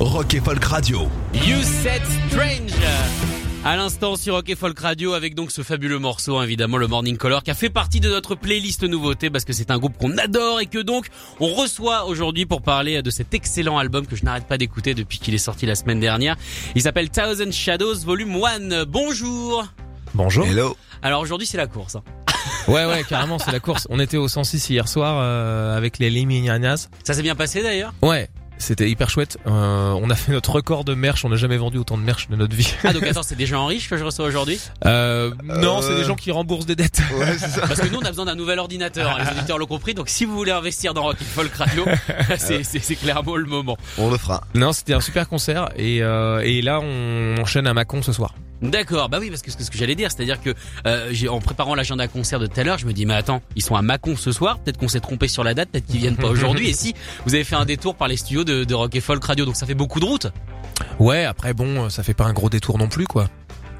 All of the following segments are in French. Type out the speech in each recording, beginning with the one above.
Rock et Folk Radio. You Said Strange à l'instant sur Rock et Folk Radio avec donc ce fabuleux morceau évidemment le Morning Color qui a fait partie de notre playlist nouveauté parce que c'est un groupe qu'on adore et que donc on reçoit aujourd'hui pour parler de cet excellent album que je n'arrête pas d'écouter depuis qu'il est sorti la semaine dernière. Il s'appelle Thousand Shadows Volume 1. Bonjour Bonjour. Hello. Alors aujourd'hui c'est la course. hein. Ouais, ouais, carrément, c'est la course. On était au 106 hier soir euh, avec les Limignagnas. Ça s'est bien passé d'ailleurs? Ouais, c'était hyper chouette. Euh, on a fait notre record de merch. On n'a jamais vendu autant de merch de notre vie. Ah donc attends c'est des gens riches que je reçois aujourd'hui? Euh, non, Euh. c'est des gens qui remboursent des dettes. Ouais, c'est ça. Parce que nous on a besoin d'un nouvel ordinateur, hein, les auditeurs l'ont compris donc si vous voulez investir dans Rock Folk Radio c'est c'est- c'est clairement le moment. On le fera. Non, c'était un super concert et, euh, et là on enchaîne à Macon ce soir. D'accord, bah oui, parce que c'est ce que j'allais dire, c'est-à-dire que euh, en préparant l'agenda concert de tout à l'heure, je me dis mais attends, ils sont à Mâcon ce soir, peut-être qu'on s'est trompé sur la date, peut-être qu'ils viennent pas aujourd'hui. Et si vous avez fait un détour par les studios de, de Rock et Folk Radio, donc ça fait beaucoup de route. Ouais, après bon, ça fait pas un gros détour non plus quoi.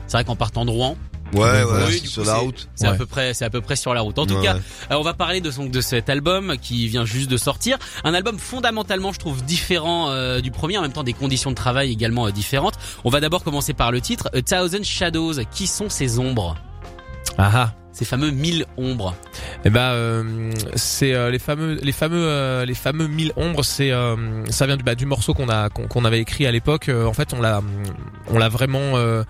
C'est vrai qu'en partant de Rouen, Ouais, ouais, Oui, sur coup, la route. c'est à Ouais. peu près, c'est à peu près sur la route. En tout Ouais, cas, euh, on va parler de son de cet album qui vient juste de sortir, un album fondamentalement, je trouve différent euh, du premier, en même temps des conditions de travail également euh, différentes. On va d'abord commencer par le titre, A Thousand Shadows. Qui sont ces ombres? Ah ah. Ces fameux mille ombres. Eh ben, euh, c'est euh, les fameux, les fameux, euh, les fameux mille ombres. C'est, euh, ça vient du, bah, du morceau qu'on a, qu'on qu'on avait écrit à l'époque. Euh, en fait, on l'a, on l'a vraiment, euh,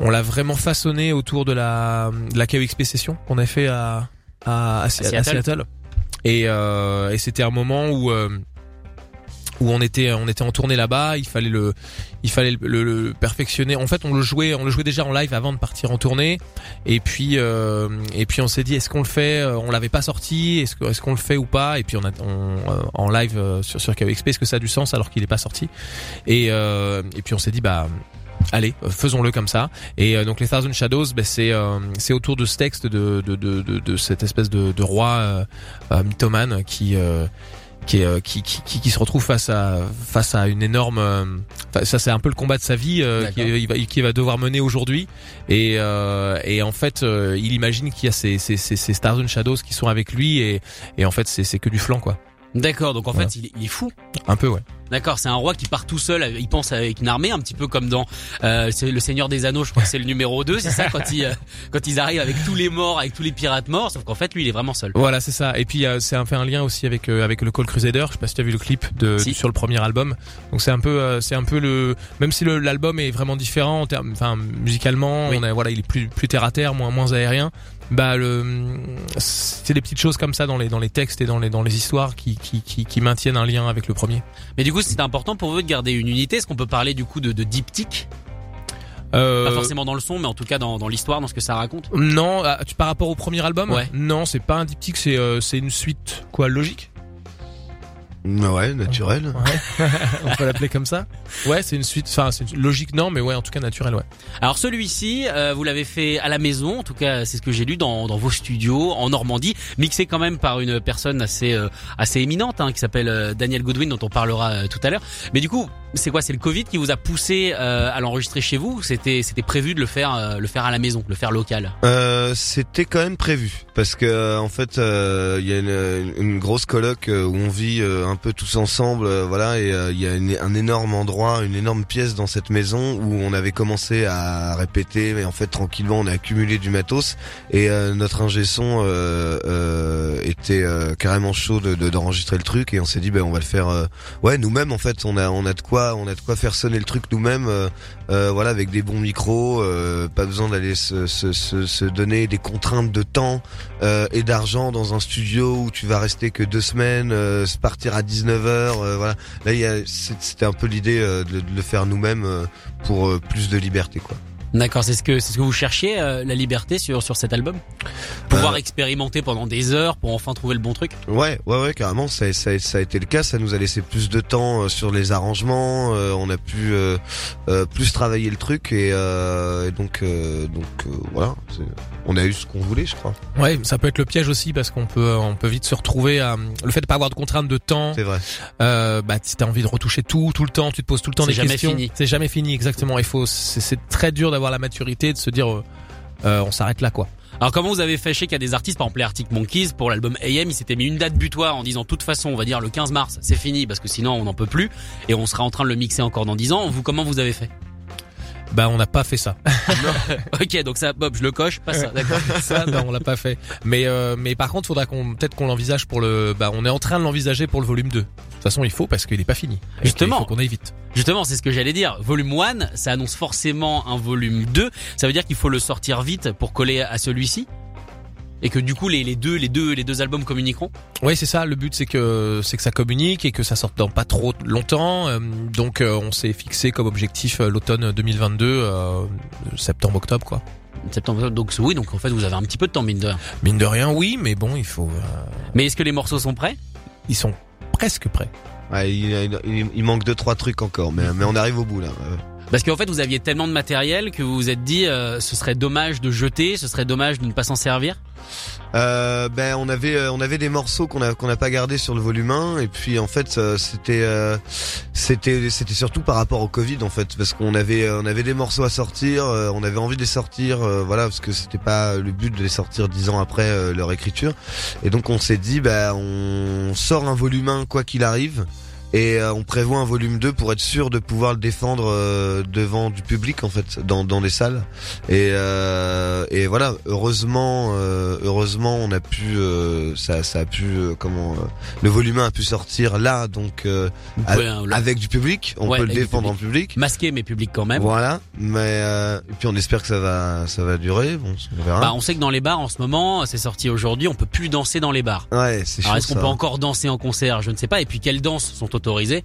on l'a vraiment façonné autour de la, de la KEXP session qu'on a fait à, à, à, Seattle. Seattle. Et, euh, et c'était un moment où euh, où on était on était en tournée là-bas, il fallait le il fallait le, le- le perfectionner. En fait, on le jouait on le jouait déjà en live avant de partir en tournée et puis euh, et puis on s'est dit est-ce qu'on le fait? On l'avait pas sorti, est-ce que est-ce qu'on le fait ou pas? Et puis on a on, euh, en live euh, sur sur KXP est-ce que ça a du sens alors qu'il est pas sorti? Et euh, et puis on s'est dit bah Allez, euh, faisons-le comme ça. Et euh, donc les Thousand Shadows, ben, c'est euh, c'est autour de ce texte de de de de, de cette espèce de, de roi mythomane qui euh, qui, est, qui, qui, qui, se retrouve face à face à une énorme ça c'est un peu le combat de sa vie euh, qui, D'accord. il va qui va devoir mener aujourd'hui et euh, et en fait euh, il imagine qu'il y a ces ces ces, ces Stars and Shadows qui sont avec lui et et en fait c'est c'est que du flanc quoi D'accord, donc en Voilà. fait il est, il est fou. un peu ouais D'accord, c'est un roi qui part tout seul, avec- il pense avec une armée, un petit peu comme dans euh, le Seigneur des Anneaux, je crois que c'est le numéro 2, c'est ça quand ils, euh, quand ils arrivent avec tous les morts, avec tous les pirates morts, sauf qu'en fait lui il est vraiment seul. Voilà, c'est ça. Et puis euh, c'est un fait un lien aussi avec euh, avec le Call Crusader. Je sais pas si tu as vu le clip de Si. sur le premier album. Donc c'est un peu euh, c'est un peu le même si l'album est vraiment différent en termes enfin musicalement, Oui. on a voilà, il est plus plus terre à terre, moins moins aérien. Bah le c'est des petites choses comme ça dans les dans les textes et dans les dans les histoires qui qui qui, qui maintiennent un lien avec le premier. Mais du coup c'est important pour vous de garder une unité, est-ce qu'on peut parler du coup de, de diptyque? Euh, Pas forcément dans le son, mais en tout cas dans, dans l'histoire, dans ce que ça raconte Non, ah, par rapport au premier album, Ouais. non, c'est pas un diptyque, c'est euh, c'est une suite quoi logique? Ouais, naturel. Ouais. on peut l'appeler comme ça. Ouais, c'est une suite. Enfin, c'est une- logique non, mais ouais, en tout cas naturel, ouais. Alors celui-ci, euh, vous l'avez fait à la maison, en tout cas c'est ce que j'ai lu dans, dans vos studios en Normandie, mixé quand même par une personne assez euh, assez éminente hein, qui s'appelle euh, Daniel Goodwin dont on parlera euh, tout à l'heure. Mais du coup, c'est quoi C'est le Covid qui vous a poussé euh, à l'enregistrer chez vous ou C'était c'était prévu de le faire euh, le faire à la maison, le faire local? Euh, c'était quand même prévu parce que en fait il y a une, grosse coloc où on vit un peu tous ensemble voilà et il y a un énorme endroit une énorme pièce dans cette maison où on avait commencé à répéter mais en fait tranquillement on a accumulé du matos et notre ingé son était carrément chaud de de- d'enregistrer le truc et on s'est dit ben on va le faire ouais nous-mêmes en fait on a on a de quoi on a de quoi faire sonner le truc nous-mêmes euh, euh, voilà avec des bons micros euh, pas besoin d'aller se, se, donner des contraintes de temps et d'argent dans un studio où tu vas rester que deux semaines se partir à 19h voilà. Là c'était un peu l'idée de, de le faire nous-mêmes pour plus de liberté quoi D'accord, c'est ce que c'est ce que vous cherchiez euh, la liberté sur sur cet album? Pouvoir Euh. expérimenter pendant des heures pour enfin trouver le bon truc? Ouais, ouais, ouais, carrément. Ça, ça, ça a été le cas. Ça nous a laissé plus de temps euh, sur les arrangements. euh, on a pu euh, euh, plus travailler le truc et, euh, et donc euh, donc euh, voilà. c'est- On a eu ce qu'on voulait, je crois. Ouais, ça peut être le piège aussi parce qu'on peut on peut vite se retrouver à le fait de pas avoir de contraintes de temps. C'est vrai. Euh, bah si t'as envie de retoucher tout tout le temps, tu te poses tout le temps C'est des jamais questions. fini. C'est jamais fini exactement. Il faut c'est c'est très dur d'avoir la maturité de se dire euh, euh, on s'arrête là quoi. Alors comment vous avez fait sais qu'il y a des artistes, par exemple Arctic Monkeys, pour l'album AM, ils s'étaient mis une date butoir en disant toute façon, on va dire le 15 mars, c'est fini parce que sinon on n'en peut plus et on sera en train de le mixer encore dans 10 ans. Vous comment vous avez fait? Bah on n'a pas fait ça. Ok, donc ça, Bob, je le coche, pas ça, d'accord. ça non, on l'a pas fait. Mais euh, mais par contre, faudra qu'on peut-être qu'on l'envisage pour le bah on est en train de l'envisager pour le volume 2. De toute façon, il faut parce qu'il est pas fini. Et Justement. Il faut qu'on aille vite. Justement, c'est ce que j'allais dire. Volume 1, ça annonce forcément un volume 2. Ça veut dire qu'il faut le sortir vite pour coller à celui-ci? Et que du coup les, les deux les deux les deux albums communiqueront. Oui, c'est ça. Le but, c'est que c'est que ça communique et que ça sorte dans pas trop longtemps. Euh, donc, euh, on s'est fixé comme objectif euh, l'automne 2022, euh, septembre-octobre, quoi. Septembre, donc oui, donc en fait vous avez un petit peu de temps mine de rien. Mine de rien, oui, mais bon, il faut. euh, Mais est-ce que les morceaux sont prêts? ils sont presque prêts. Ouais, il, il- il manque deux trois trucs encore, mais mais on arrive au bout là. Parce qu'en fait vous aviez tellement de matériel que vous vous êtes dit euh, ce serait dommage de jeter, ce serait dommage de ne pas s'en servir? Euh, ben on avait euh, on avait des morceaux qu'on a qu'on n'a pas gardé sur le volume 1 et puis en fait euh, c'était c'était c'était surtout par rapport au Covid en fait parce qu'on avait euh, on avait des morceaux à sortir euh, on avait envie de les sortir voilà parce que c'était pas le but de les sortir dix ans après leur écriture et donc on s'est dit bah on sort un volume 1 quoi qu'il arrive et euh, on prévoit un volume 2 pour être sûr de pouvoir le défendre euh, devant du public en fait dans dans les salles. Et euh, et voilà heureusement euh, heureusement on a pu euh, ça ça a pu euh, comment euh, le volume 1 a pu sortir là donc a- le- avec du public. On Ouais, peut le défendre en public. masquer mais public quand même. voilà mais euh, et puis on espère que ça va ça va durer. Bon on verra. Bah, on sait que dans les bars en ce moment, c'est sorti aujourd'hui, on peut plus danser dans les bars. ouais c'est Alors est-ce qu'on peut encore danser en concert? Je ne sais pas. Et puis quelles danses sont autorisées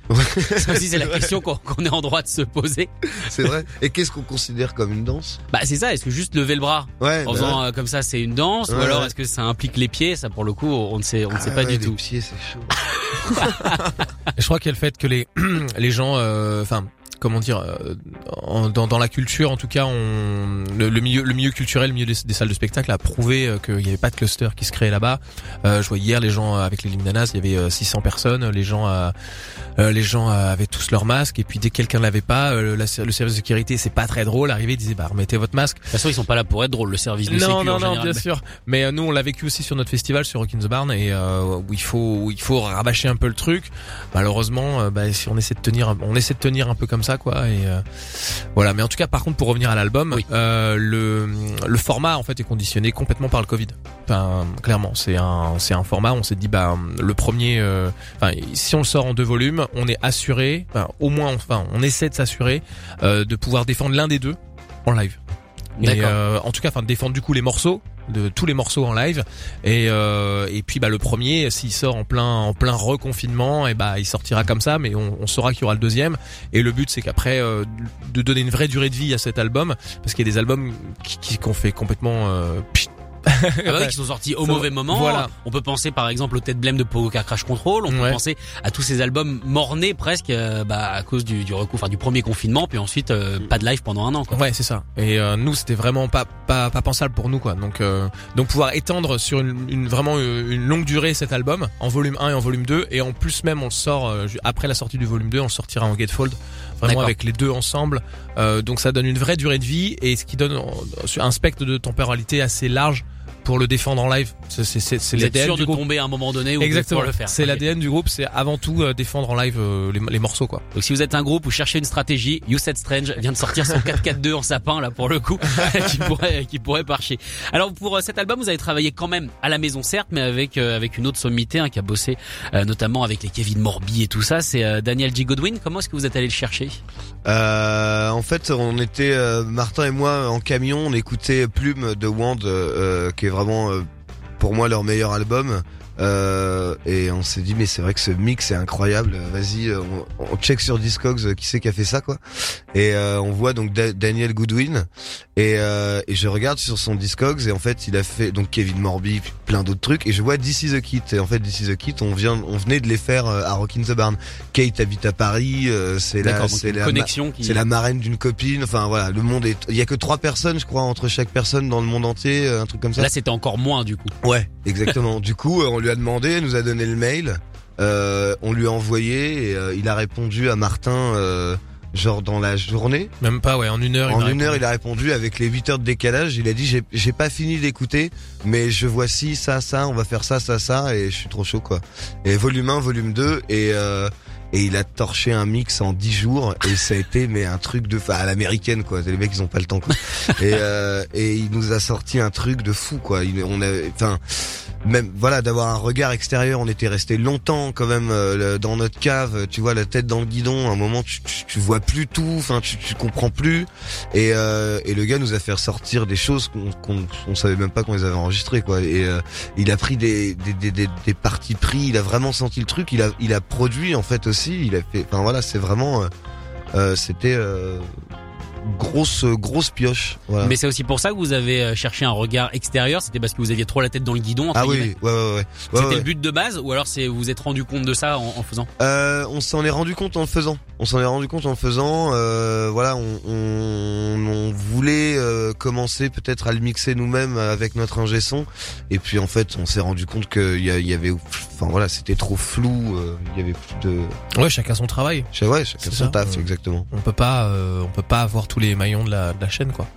Ça aussi c'est la question qu'on est en droit de se poser. c'est vrai. Et qu'est-ce qu'on considère comme une danse? Bah c'est ça. Est-ce que juste lever le bras ouais en bah faisant euh, comme ça c'est une danse? Ou alors est-ce que ça implique les pieds? Ça pour le coup on ne sait on ne Ah sait pas ouais, du les tout. pieds c'est chaud. Je crois qu'il y a le fait que les les gens, euh, enfin. Comment dire, euh, en- dans, dans la culture, en tout cas, on, le, le milieu, le milieu culturel, le milieu des, des salles de spectacle a prouvé euh, qu'il n'y avait pas de cluster qui se créait là-bas. Euh, je vois hier les gens euh, avec les Liminanas, il y avait euh, 600 personnes, les gens, euh, euh, les gens avaient tous leur masque, et puis dès que quelqu'un l'avait pas, la- le service de sécurité, c'est pas très drôle, arrivé, il disait bah remettez votre masque. De toute façon ils sont pas là pour être drôles. Le service de Non, sécu non, non, général. bien sûr. Mais euh, nous, on l'a vécu aussi sur notre festival, sur Rock in the Barn, et euh, où il faut, où il faut rabâcher un peu le truc. Malheureusement, bah, si on essaie de tenir, on essaie de tenir un peu comme ça, quoi. Et euh, voilà. Mais en tout cas, par contre, pour revenir à l'album, Oui. euh, le le format en fait est conditionné complètement par le Covid. Enfin, clairement, c'est un c'est un format. On s'est dit, bah le premier, euh, enfin, si on le sort en deux volumes, on est assuré, enfin, au moins, enfin, on essaie de s'assurer de pouvoir défendre l'un des deux en live. Et en tout cas, enfin, défendre du coup les morceaux, de tous les morceaux en live. Et euh, et puis bah le premier, s'il sort en plein en plein reconfinement, et bah il sortira comme ça, mais on, saura qu'il y aura le deuxième. Et le but c'est qu'après euh, de donner une vraie durée de vie à cet album, parce qu'il y a des albums qui qui fait complètement euh. Ah bah oui, qui sont sortis au mauvais moment. voilà. On peut penser par exemple au Tête Blême de Poker Crash Control. On peut Ouais. penser à tous ces albums mornés presque euh, bah, à cause du, du recours, enfin du premier confinement, puis ensuite euh, pas de live pendant un an. Quoi. Ouais, c'est ça. Et euh, nous, c'était vraiment pas pas pas pensable pour nous quoi. Donc euh, donc pouvoir étendre sur une, une vraiment une longue durée cet album en volume 1 et en volume 2 et en plus même on le sort euh, après la sortie du volume 2, on le sortira en gatefold vraiment avec les deux ensemble. Euh, donc ça donne une vraie durée de vie et ce qui donne euh, un spectre de temporalité assez large pour le défendre en live. C'est l'ADN de groupe. tomber à un moment donné Exactement. le faire. C'est l'ADN du groupe, c'est avant tout euh, défendre en live euh, les, les morceaux quoi. Donc si vous êtes un groupe ou cherchez une stratégie, You Said Strange vient de sortir son 4-4-2 en sapin là pour le coup, qui pourrait qui pourrait marcher. Alors pour euh, cet album, vous avez travaillé quand même à la maison certes, mais avec avec une autre sommité hein, qui a bossé notamment avec les Kevin Morby et tout ça. C'est Daniel G Godwin. Comment est-ce que vous êtes allé le chercher? Euh, en fait, on était euh, Martin et moi en camion, on écoutait Plume de Wand, euh, qui est vraiment euh, pour moi leur meilleur album. Euh, et on s'est dit mais c'est vrai que ce mix est incroyable. Vas-y, euh, on, on check sur Discogs euh, qui c'est qui a fait ça quoi. Et euh, on voit donc Da- Daniel Goodwin et, euh, et je regarde sur son Discogs et en fait il a fait donc Kevin Morby plein d'autres trucs et je vois This is the Kit et en fait This is the Kit on vient on venait de les faire euh, à Rock in the Barn. Kate habite à Paris, euh, c'est la c'est la connexion qui. c'est la marraine d'une copine. Enfin voilà, le monde est. Il y a que trois personnes, je crois, entre chaque personne dans le monde entier, un truc comme ça. Là, c'était encore moins du coup. Ouais, exactement. du coup, on lui a demandé, elle nous a donné le mail, euh, on lui a envoyé et euh, il a répondu à Martin. euh, Genre dans la journée, Même pas, ouais, en une heure. en une heure, il a répondu avec les 8 heures de décalage. Il a dit j'ai pas fini d'écouter, mais je vois ci, ça, ça, on va faire ça, ça, ça, et je suis trop chaud quoi. Et volume 1, volume 2, et et il a torché un mix en 10 jours, et ça a été mais un truc de, enfin à l'américaine quoi. Les mecs ils ont pas le temps quoi. et euh, et il nous a sorti un truc de fou quoi. Il, on a, enfin même voilà d'avoir un regard extérieur. On était resté longtemps quand même euh, dans notre cave tu vois la tête dans le guidon. À un moment tu, tu, vois plus tout enfin tu, tu comprends plus. Et, euh, le gars nous a fait ressortir des choses qu'on qu'on on savait même pas qu'on les avait enregistrées quoi. Et euh, il a pris des parties pris. Il a vraiment senti le truc. Il a il a produit en fait aussi. Il a fait enfin voilà c'est vraiment euh, euh, c'était euh, grosse grosse pioche voilà. Mais c'est aussi pour ça que vous avez euh, cherché un regard extérieur. C'était parce que vous aviez trop la tête dans le guidon. entre ah guillemets. oui ouais ouais ouais, ouais, C'était ouais. le but de base, ou alors c'est vous vous êtes rendu compte de ça en, en faisant? Euh, on s'en est rendu compte en le faisant. On s'en est rendu compte en le faisant. Euh, voilà, on, on, on voulait euh, commencer peut-être à le mixer nous-mêmes avec notre ingé son. Et puis en fait, on s'est rendu compte qu'il y, y avait, enfin voilà, c'était trop flou. euh, Il y avait plus de, Ouais, chacun son travail. ouais, chacun son ça, taf, exactement. On peut pas, euh, on peut pas avoir tous les maillons de la, de la chaîne, quoi.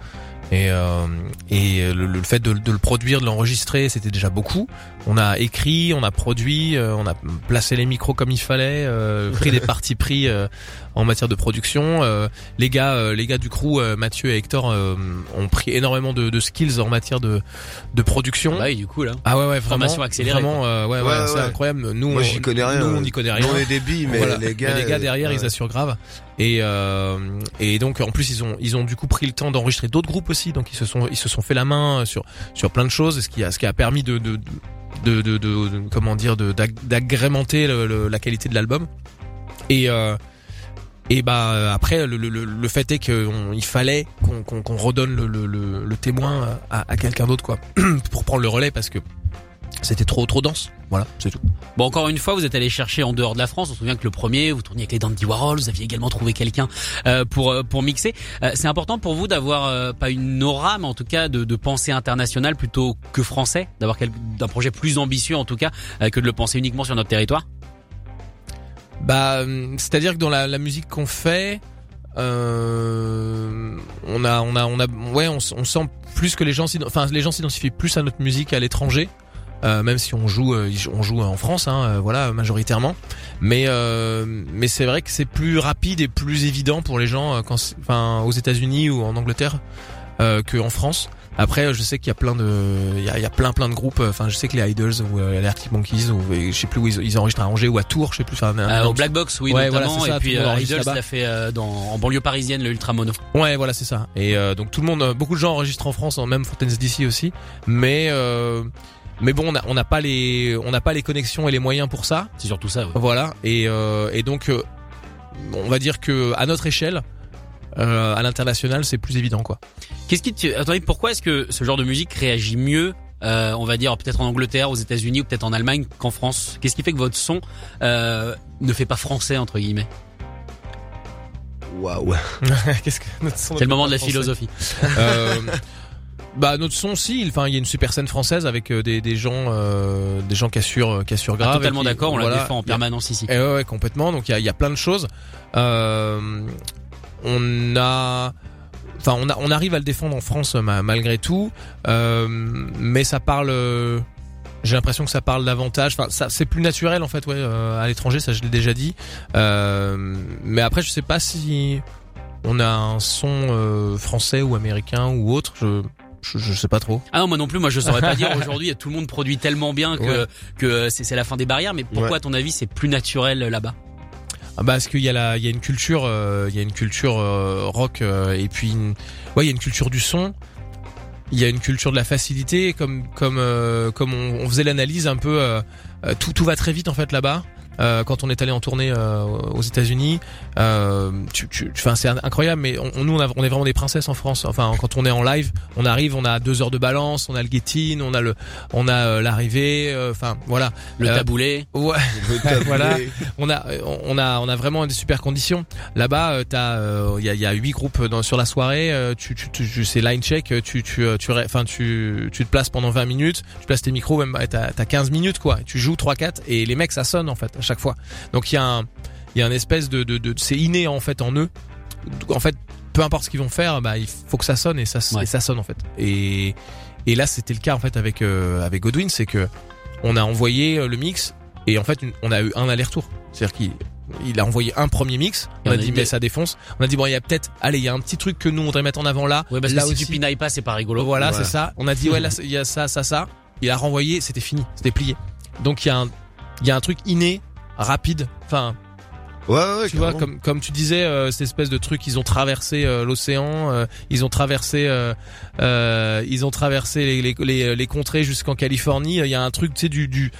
Et, euh, et le, le fait de, de le produire, de l'enregistrer, c'était déjà beaucoup. On a écrit, on a produit, euh, on a placé les micros comme il fallait, euh, pris des parties pris euh, en matière de production. Euh, les gars, euh, les gars du crew, euh, Mathieu et Hector, euh, ont pris énormément de, de skills en matière de, de production. Bah oui, du coup là. Ah ouais, ouais, vraiment, Formation accélérée, Vraiment, euh, ouais, ouais, Ouais, c'est ouais. incroyable. Nous, Moi, on- j'y connais rien. Nous, on n'y connaît rien. On est des billes, mais Voilà. les gars, Mais les gars derrière, ouais. ils assurent grave. Et euh, et donc en plus ils ont ils ont du coup pris le temps d'enregistrer d'autres groupes aussi. Donc ils se sont ils se sont fait la main sur sur plein de choses, ce qui a ce qui a permis de de de, de, de- comment dire d'agrémenter la qualité de l'album. Et euh, et bah après le, le, le- fait est qu'il fallait qu'on qu'on qu'on redonne le, le témoin à, à quelqu'un d'autre quoi pour prendre le relais parce que c'était trop trop dense. Voilà, c'est tout. Bon, encore une fois, vous êtes allé chercher en dehors de la France. On se souvient que le premier, vous tourniez avec les Dandy Warhol. Vous aviez également trouvé quelqu'un euh, pour euh, pour mixer. Euh, c'est important pour vous d'avoir euh, pas une aura, mais en tout cas de, de penser international plutôt que français, d'avoir quel- d'un projet plus ambitieux en tout cas que de le penser uniquement sur notre territoire? Bah, euh, c'est-à-dire que dans la, la musique qu'on fait, euh, on a, on a, on a, ouais, on, on sent plus que les gens, enfin, les gens s'identifient plus à notre musique à l'étranger. Euh, même si on joue, euh, on joue en France, hein, euh, voilà, majoritairement. Mais euh, mais c'est vrai que c'est plus rapide et plus évident pour les gens, euh, quand, enfin, aux États-Unis ou en Angleterre, euh, qu'en France. Après, je sais qu'il y a plein de, il y a, il y a plein plein de groupes. Enfin, je sais que les Idols ou euh, les Arctic Monkeys ou je sais plus où ils, ils enregistrent à Angers ou à Tours, je sais plus. Enfin, Euh, au Black Box, oui, Ouais, notamment. ça, et puis euh, Idols l'a fait euh, dans en banlieue parisienne, le Ultra Mono. Ouais, voilà, c'est ça. Et euh, donc tout le monde, beaucoup de gens enregistrent en France, hein, même Fontaines DC aussi. Mais euh, mais bon, on n'a pas les on n'a pas les connexions et les moyens pour ça. C'est surtout ça. ouais. Voilà. Et euh, et donc euh, on va dire que à notre échelle, euh, à l'international, c'est plus évident quoi. Qu'est-ce qui te... Attendez, pourquoi est-ce que ce genre de musique réagit mieux euh, on va dire peut-être en Angleterre, aux États-Unis ou peut-être en Allemagne qu'en France? Qu'est-ce qui fait que votre son euh, ne fait pas français entre guillemets? Waouh. Qu'est-ce que notre son C'est le moment de la français philosophie. Euh, bah notre son si, enfin il y a une super scène française avec euh, des, des gens euh, des gens qui assurent qui assurent Ah, grave. et totalement d'accord, on voilà, la défend en permanence ici. Et ouais, ouais, complètement. Donc il y a, il y a plein de choses. Euh, on a, enfin on a, on arrive à le défendre en France ma- malgré tout, euh, mais ça parle. euh, j'ai l'impression que ça parle davantage. Enfin, ça c'est plus naturel en fait, ouais, euh, à l'étranger, ça je l'ai déjà dit. Euh, mais après, je sais pas si on a un son euh, français ou américain ou autre. Je, je, je sais pas trop. Ah non, moi non plus, moi je saurais pas dire aujourd'hui, tout le monde produit tellement bien que Ouais. que c'est c'est la fin des barrières, mais pourquoi Ouais. à ton avis c'est plus naturel euh, là-bas? Ah bah parce qu'il y a la, il y a une culture, euh, il y a une culture euh, rock euh, et puis une- ouais il y a une culture du son il y a une culture de la facilité, comme comme euh, comme on, on faisait l'analyse un peu, euh, euh, tout tout va très vite en fait là-bas. Euh, quand on est allé en tournée euh, aux États-Unis, euh, tu, tu, c'est incroyable. Mais on, on- nous on, a- on est vraiment des princesses en France. Enfin quand on est en live, on arrive, on a deux heures de balance, on a le get-in, on a le, on a euh, l'arrivée. euh, Enfin voilà. Le Euh, taboulé. Ouais. Le tablé. Voilà. On a, on a, on a vraiment des super conditions. Là-bas, t'as, euh, il y a, y a huit groupes dans, sur la soirée. euh, tu, tu, tu- c'est line check. Tu, tu, tu, enfin, tu, tu te places pendant 20 minutes. Tu places tes micros, même, t'as, t'as 15 minutes quoi. Tu joues 3-4 et les mecs ça sonne en fait à chaque fois. Donc il y a un, il y a un espèce de, de, de c'est inné en fait en eux. En fait, peu importe ce qu'ils vont faire, bah il faut que ça sonne et ça, Ouais. et ça sonne en fait. Et, et là c'était le cas en fait avec, euh, avec Godwin, c'est que on a envoyé euh, le mix et en fait on a eu un aller-retour. C'est-à-dire qu'il il a envoyé un premier mix, on a on a dit mais ça défonce. On a dit bon il y a peut-être, allez il y a un petit truc que nous on devrait mettre en avant là. Ouais, parce là que si aussi. tu pinailles pas, c'est pas rigolo. Voilà, Voilà. c'est ça. On a dit ouais là il y a ça, ça, ça. Il a renvoyé, c'était fini, c'était plié. Donc il y a un, il y a un truc inné, rapide. Enfin, Ouais, ouais, tu vois, comme comme tu disais, euh, cette espèce de truc, ils ont traversé euh, l'océan, euh, ils ont traversé, euh, euh, ils ont traversé les les, les, les contrées jusqu'en Californie. Il y a un truc, tu sais, du du.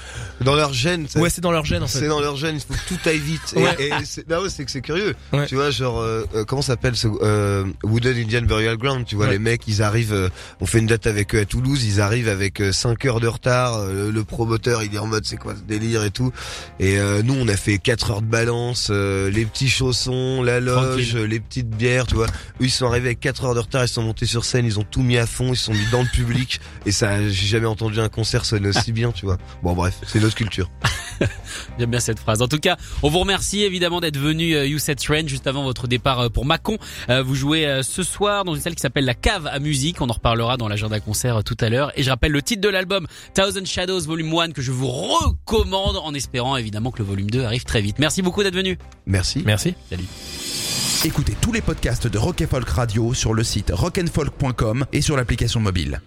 Dans leur gène, Ouais, c'est dans leur gène en fait. C'est dans leur gène, il faut que tout aille vite. Ouais. Et, et c'est, non, c'est que c'est curieux. Ouais. Tu vois, genre, euh, comment s'appelle ce euh, Wooden Indian Burial Ground Tu vois, les mecs, ils arrivent. euh, on fait une date avec eux à Toulouse, ils arrivent avec 5 heures de retard. le promoteur, il est en mode, c'est quoi ce délire et tout. Et euh, nous, on a fait 4 heures de balance, euh, les petits chaussons, la loge, Tranquille. les petites bières, tu vois. Eux, ils sont arrivés avec 4 heures de retard, ils sont montés sur scène, ils ont tout mis à fond, ils se sont mis dans le public. Et ça, j'ai jamais entendu un concert sonner aussi bien, tu vois. Bon, bref, c'est notre culture. J'aime bien cette phrase. En tout cas, on vous remercie évidemment d'être venu euh, You Set Trend juste avant votre départ euh, pour Mâcon. Euh, vous jouez ce soir dans une salle qui s'appelle la Cave à musique. On en reparlera dans l'agenda concert tout à l'heure. Et je rappelle le titre de l'album Thousand Shadows Volume 1 que je vous recommande en espérant évidemment que le volume 2 arrive très vite. Merci beaucoup d'être venu. Merci. Merci. Salut. Écoutez tous les podcasts de Rock and Folk Radio sur le site rockandfolk.com et sur l'application mobile.